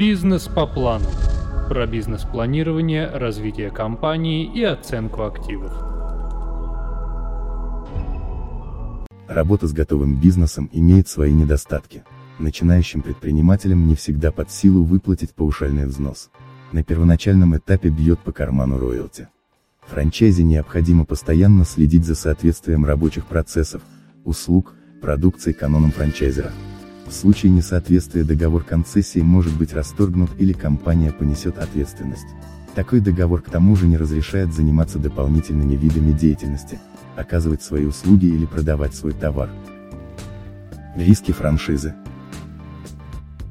Бизнес по плану. Про бизнес-планирование, развитие компании и оценку активов. Работа с готовым бизнесом имеет свои недостатки. Начинающим предпринимателям не всегда под силу выплатить паушальный взнос. На первоначальном этапе бьет по карману роялти. Франчайзе необходимо постоянно следить за соответствием рабочих процессов, услуг, продукции канонам франчайзера. В случае несоответствия договор концессии может быть расторгнут или компания понесет ответственность. Такой договор к тому же не разрешает заниматься дополнительными видами деятельности, оказывать свои услуги или продавать свой товар. Риски франшизы.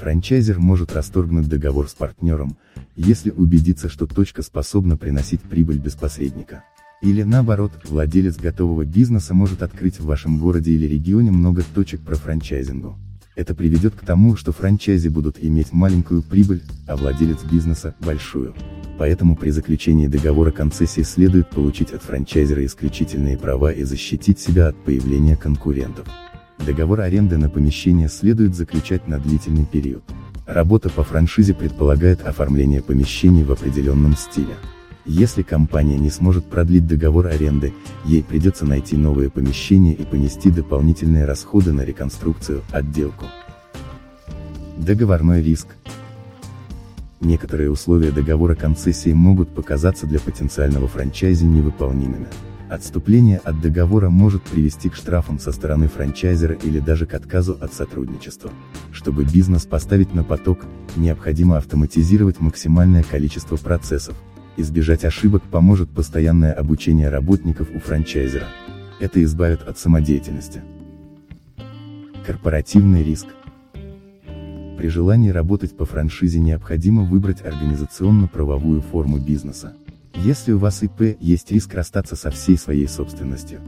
Франчайзер может расторгнуть договор с партнером, если убедится, что точка способна приносить прибыль без посредника. Или наоборот, владелец готового бизнеса может открыть в вашем городе или регионе много точек про франчайзингу. Это приведет к тому, что франчайзи будут иметь маленькую прибыль, а владелец бизнеса – большую. Поэтому при заключении договора концессии следует получить от франчайзера исключительные права и защитить себя от появления конкурентов. Договор аренды на помещение следует заключать на длительный период. Работа по франшизе предполагает оформление помещений в определенном стиле. Если компания не сможет продлить договор аренды, ей придется найти новые помещения и понести дополнительные расходы на реконструкцию, отделку. Договорной риск. Некоторые условия договора концессии могут показаться для потенциального франчайзи невыполнимыми. Отступление от договора может привести к штрафам со стороны франчайзера или даже к отказу от сотрудничества. Чтобы бизнес поставить на поток, необходимо автоматизировать максимальное количество процессов, Избежать ошибок поможет постоянное обучение работников у франчайзера. Это избавит от самодеятельности. Корпоративный риск. При желании работать по франшизе необходимо выбрать организационно-правовую форму бизнеса. Если у вас ИП, есть риск расстаться со всей своей собственностью.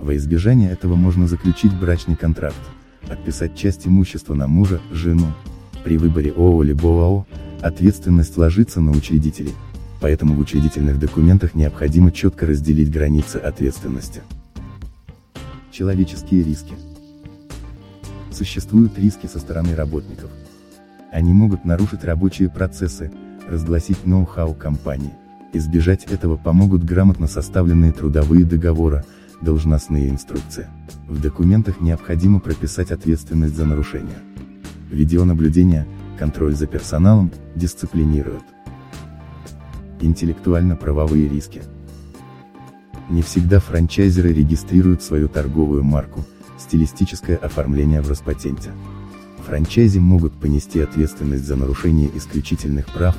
Во избежание этого можно заключить брачный контракт, отписать часть имущества на мужа, жену. При выборе ООО либо ОАО, ответственность ложится на учредителей поэтому в учредительных документах необходимо четко разделить границы ответственности. Человеческие риски. Существуют риски со стороны работников. Они могут нарушить рабочие процессы, разгласить ноу-хау компании. Избежать этого помогут грамотно составленные трудовые договоры, должностные инструкции. В документах необходимо прописать ответственность за нарушение. Видеонаблюдение, контроль за персоналом, дисциплинируют. Интеллектуально-правовые риски. Не всегда франчайзеры регистрируют свою торговую марку, стилистическое оформление в Роспатенте. Франчайзи могут понести ответственность за нарушение исключительных прав,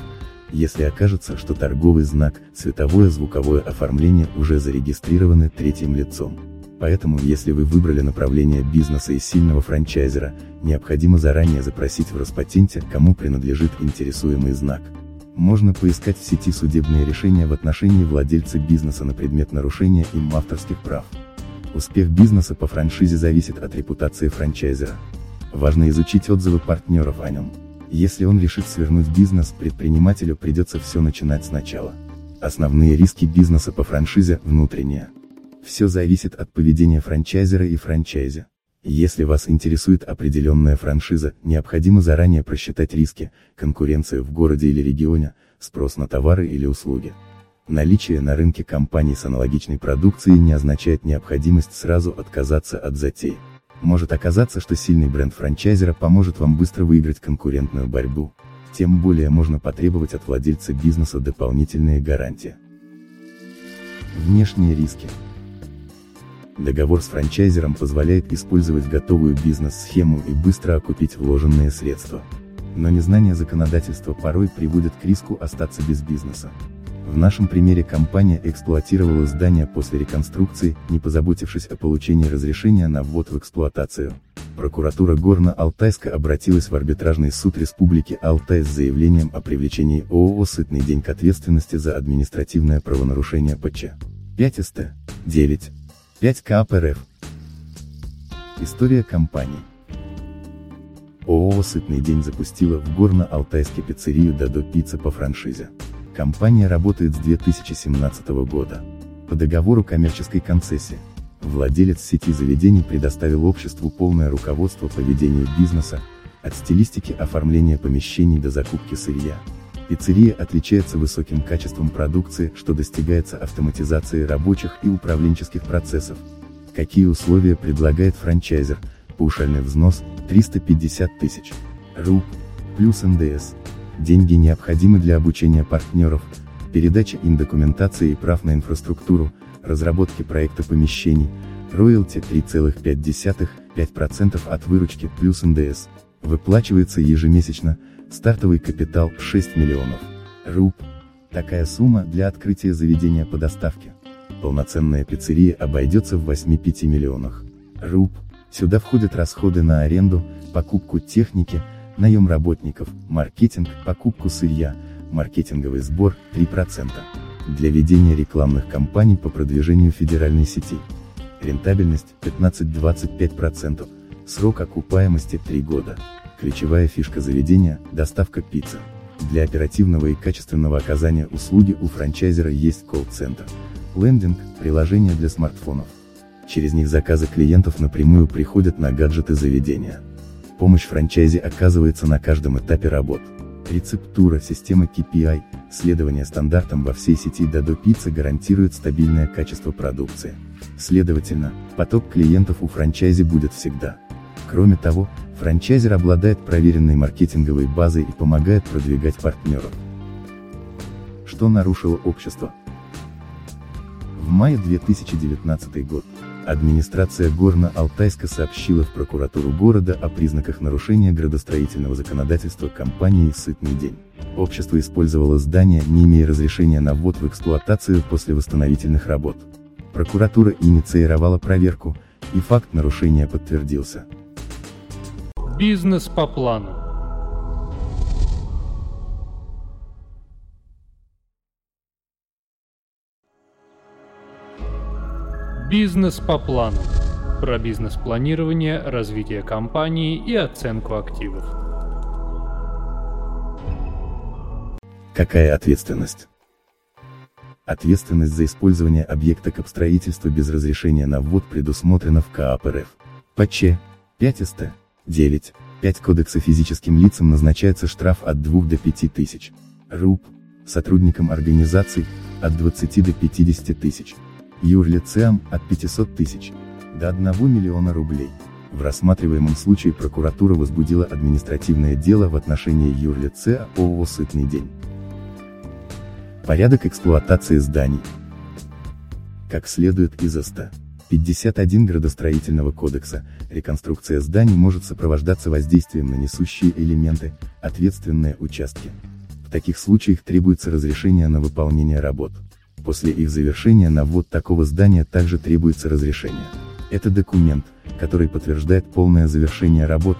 если окажется, что торговый знак, цветовое звуковое оформление уже зарегистрированы третьим лицом. Поэтому, если вы выбрали направление бизнеса из сильного франчайзера, необходимо заранее запросить в Роспатенте, кому принадлежит интересуемый знак. Можно поискать в сети судебные решения в отношении владельца бизнеса на предмет нарушения им авторских прав. Успех бизнеса по франшизе зависит от репутации франчайзера. Важно изучить отзывы партнеров о нем. Если он решит свернуть бизнес, предпринимателю придется все начинать сначала. Основные риски бизнеса по франшизе – внутренние. Все зависит от поведения франчайзера и франчайзи. Если вас интересует определенная франшиза, необходимо заранее просчитать риски, конкуренцию в городе или регионе, спрос на товары или услуги. Наличие на рынке компаний с аналогичной продукцией не означает необходимость сразу отказаться от затей. Может оказаться, что сильный бренд франчайзера поможет вам быстро выиграть конкурентную борьбу. Тем более можно потребовать от владельца бизнеса дополнительные гарантии. Внешние риски. Договор с франчайзером позволяет использовать готовую бизнес-схему и быстро окупить вложенные средства. Но незнание законодательства порой приводит к риску остаться без бизнеса. В нашем примере компания эксплуатировала здание после реконструкции, не позаботившись о получении разрешения на ввод в эксплуатацию. Прокуратура Горно-Алтайска обратилась в арбитражный суд Республики Алтай с заявлением о привлечении ООО «Сытный день» к ответственности за административное правонарушение ПЧ. 5 СТ. 9. 5 КАП. История компании. ООО «Сытный день» запустила в Горно-Алтайске пиццерию «Дадо Пицца» по франшизе. Компания работает с 2017 года. По договору коммерческой концессии. Владелец сети заведений предоставил обществу полное руководство по ведению бизнеса, От стилистики оформления помещений до закупки сырья. Пиццерия отличается высоким качеством продукции, что достигается автоматизацией рабочих и управленческих процессов. Какие условия предлагает франчайзер? Паушальный взнос – 350 тысяч. РУП, плюс НДС. Деньги необходимы для обучения партнеров, передачи им документации и прав на инфраструктуру, разработки проекта помещений, роялти 3,5, 5% от выручки плюс НДС. Выплачивается ежемесячно, стартовый капитал 6 миллионов. РУП. Такая сумма для открытия заведения по доставке. Полноценная пиццерия обойдется в 8-5 миллионах. РУП. Сюда входят расходы на аренду, покупку техники, наем работников, маркетинг, покупку сырья, маркетинговый сбор 3%. Для ведения рекламных кампаний по продвижению федеральной сети. Рентабельность 15-25%. Срок окупаемости 3 года. Ключевая фишка заведения – доставка пиццы. Для оперативного и качественного оказания услуги у франчайзера есть колл-центр. Лендинг – приложение для смартфонов. Через них заказы клиентов напрямую приходят на гаджеты заведения. Помощь франчайзе оказывается на каждом этапе работ. Рецептура, система KPI, следование стандартам во всей сети Дадо Пицца гарантирует стабильное качество продукции. Следовательно, поток клиентов у франчайзи будет всегда. Кроме того, франчайзер обладает проверенной маркетинговой базой и помогает продвигать партнеров. Что нарушило общество? В мае 2019 год. Администрация Горно-Алтайска сообщила в прокуратуру города о признаках нарушения градостроительного законодательства компании «Сытный день». Общество использовало здание, не имея разрешения на ввод в эксплуатацию после восстановительных работ. Прокуратура инициировала проверку, и факт нарушения подтвердился. Бизнес по плану. Бизнес по плану. Про бизнес-планирование, развитие компании и оценку активов. Какая ответственность? Ответственность за использование объекта капстроительства без разрешения на ввод предусмотрена в КАП РФ. По Ч. 5 СТ. 9. 5 Кодекса физическим лицам назначается штраф от 2 до 5 тысяч. РУП. Сотрудникам организаций, от 20 до 50 тысяч. Юрлицеам, от 500 тысяч до 1 миллиона рублей. В рассматриваемом случае прокуратура возбудила административное дело в отношении юрлица ООО «Сытный день». Порядок эксплуатации зданий. Как следует из АСТА. 51 градостроительного кодекса, реконструкция зданий может сопровождаться воздействием на несущие элементы, ответственные участки. В таких случаях требуется разрешение на выполнение работ. После их завершения на ввод такого здания также требуется разрешение. Это документ, который подтверждает полное завершение работ,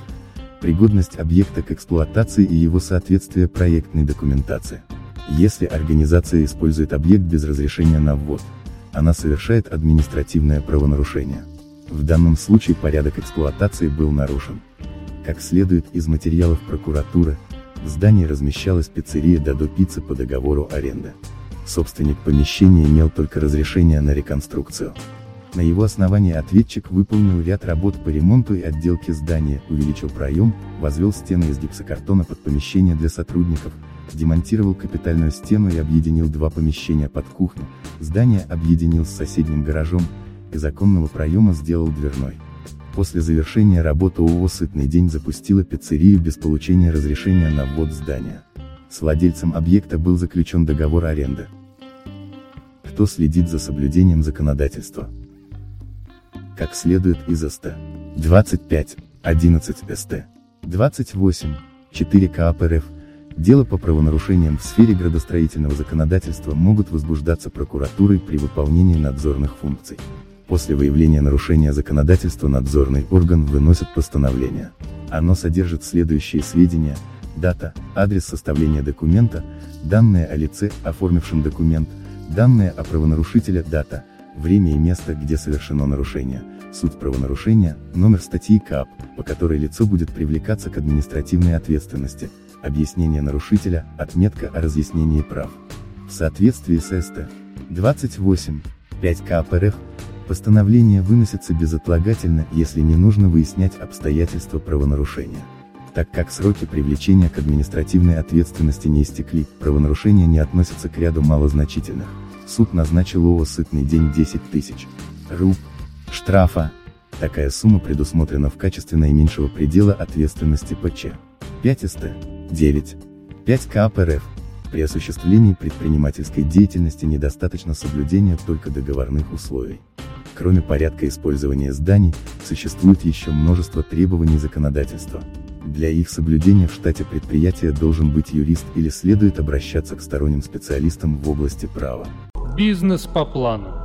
пригодность объекта к эксплуатации и его соответствие проектной документации. Если организация использует объект без разрешения на ввод, она совершает административное правонарушение. В данном случае порядок эксплуатации был нарушен. Как следует из материалов прокуратуры, в здании размещалась пиццерия Дадо Пицца по договору аренды. Собственник помещения имел только разрешение на реконструкцию. На его основании ответчик выполнил ряд работ по ремонту и отделке здания, увеличил проем, возвел стены из гипсокартона под помещение для сотрудников, демонтировал капитальную стену и объединил два помещения под кухню, здание объединил с соседним гаражом, из оконного проема сделал дверной. После завершения работы ООО «Сытный день» запустила пиццерию без получения разрешения на ввод здания. С владельцем объекта был заключен договор аренды. Кто следит за соблюдением законодательства? Как следует из СТ. 25, 11 СТ. 28, 4 КАП РФ, Дело по правонарушениям в сфере градостроительного законодательства могут возбуждаться прокуратурой при выполнении надзорных функций. После выявления нарушения законодательства надзорный орган выносит постановление. Оно содержит следующие сведения, дата, адрес составления документа, данные о лице, оформившем документ, данные о правонарушителе, дата, время и место, где совершено нарушение, суть правонарушения, номер статьи КАП, по которой лицо будет привлекаться к административной ответственности, объяснение нарушителя, отметка о разъяснении прав. В соответствии с СТ 28, 5 КАП РФ, постановление выносится безотлагательно, если не нужно выяснять обстоятельства правонарушения. Так как сроки привлечения к административной ответственности не истекли, правонарушения не относятся к ряду малозначительных. Суд назначил ООО «Сытный день» 10 тысяч руб штрафа. Такая сумма предусмотрена в качестве наименьшего предела ответственности ПЧ. 5 СТ. 9. 5 КАП РФ. При осуществлении предпринимательской деятельности недостаточно соблюдения только договорных условий. Кроме порядка использования зданий, существует еще множество требований законодательства. Для их соблюдения в штате предприятия должен быть юрист или следует обращаться к сторонним специалистам в области права. Бизнес по плану.